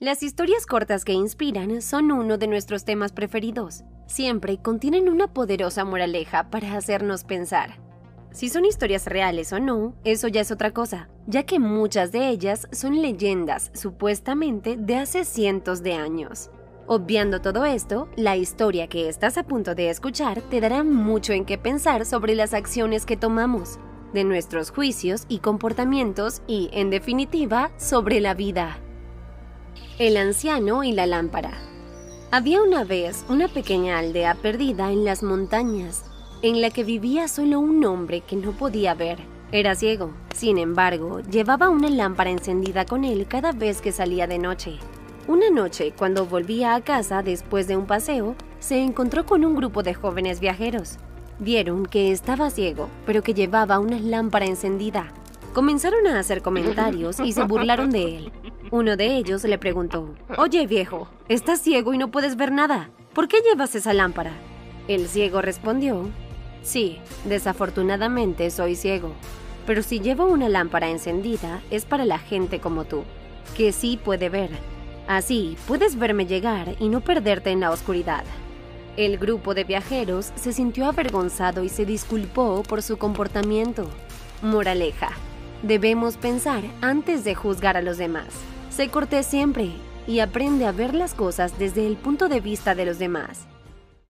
Las historias cortas que inspiran son uno de nuestros temas preferidos. Siempre contienen una poderosa moraleja para hacernos pensar. Si son historias reales o no, eso ya es otra cosa, ya que muchas de ellas son leyendas supuestamente de hace cientos de años. Obviando todo esto, la historia que estás a punto de escuchar te dará mucho en qué pensar sobre las acciones que tomamos, de nuestros juicios y comportamientos y, en definitiva, sobre la vida. El anciano y la lámpara. Había una vez una pequeña aldea perdida en las montañas, en la que vivía solo un hombre que no podía ver. Era ciego, sin embargo, llevaba una lámpara encendida con él cada vez que salía de noche. Una noche, cuando volvía a casa después de un paseo, se encontró con un grupo de jóvenes viajeros. Vieron que estaba ciego, pero que llevaba una lámpara encendida. Comenzaron a hacer comentarios y se burlaron de él. Uno de ellos le preguntó, Oye viejo, estás ciego y no puedes ver nada. ¿Por qué llevas esa lámpara? El ciego respondió, Sí, desafortunadamente soy ciego, pero si llevo una lámpara encendida es para la gente como tú, que sí puede ver. Así puedes verme llegar y no perderte en la oscuridad. El grupo de viajeros se sintió avergonzado y se disculpó por su comportamiento. Moraleja. Debemos pensar antes de juzgar a los demás. Sé cortés siempre y aprende a ver las cosas desde el punto de vista de los demás.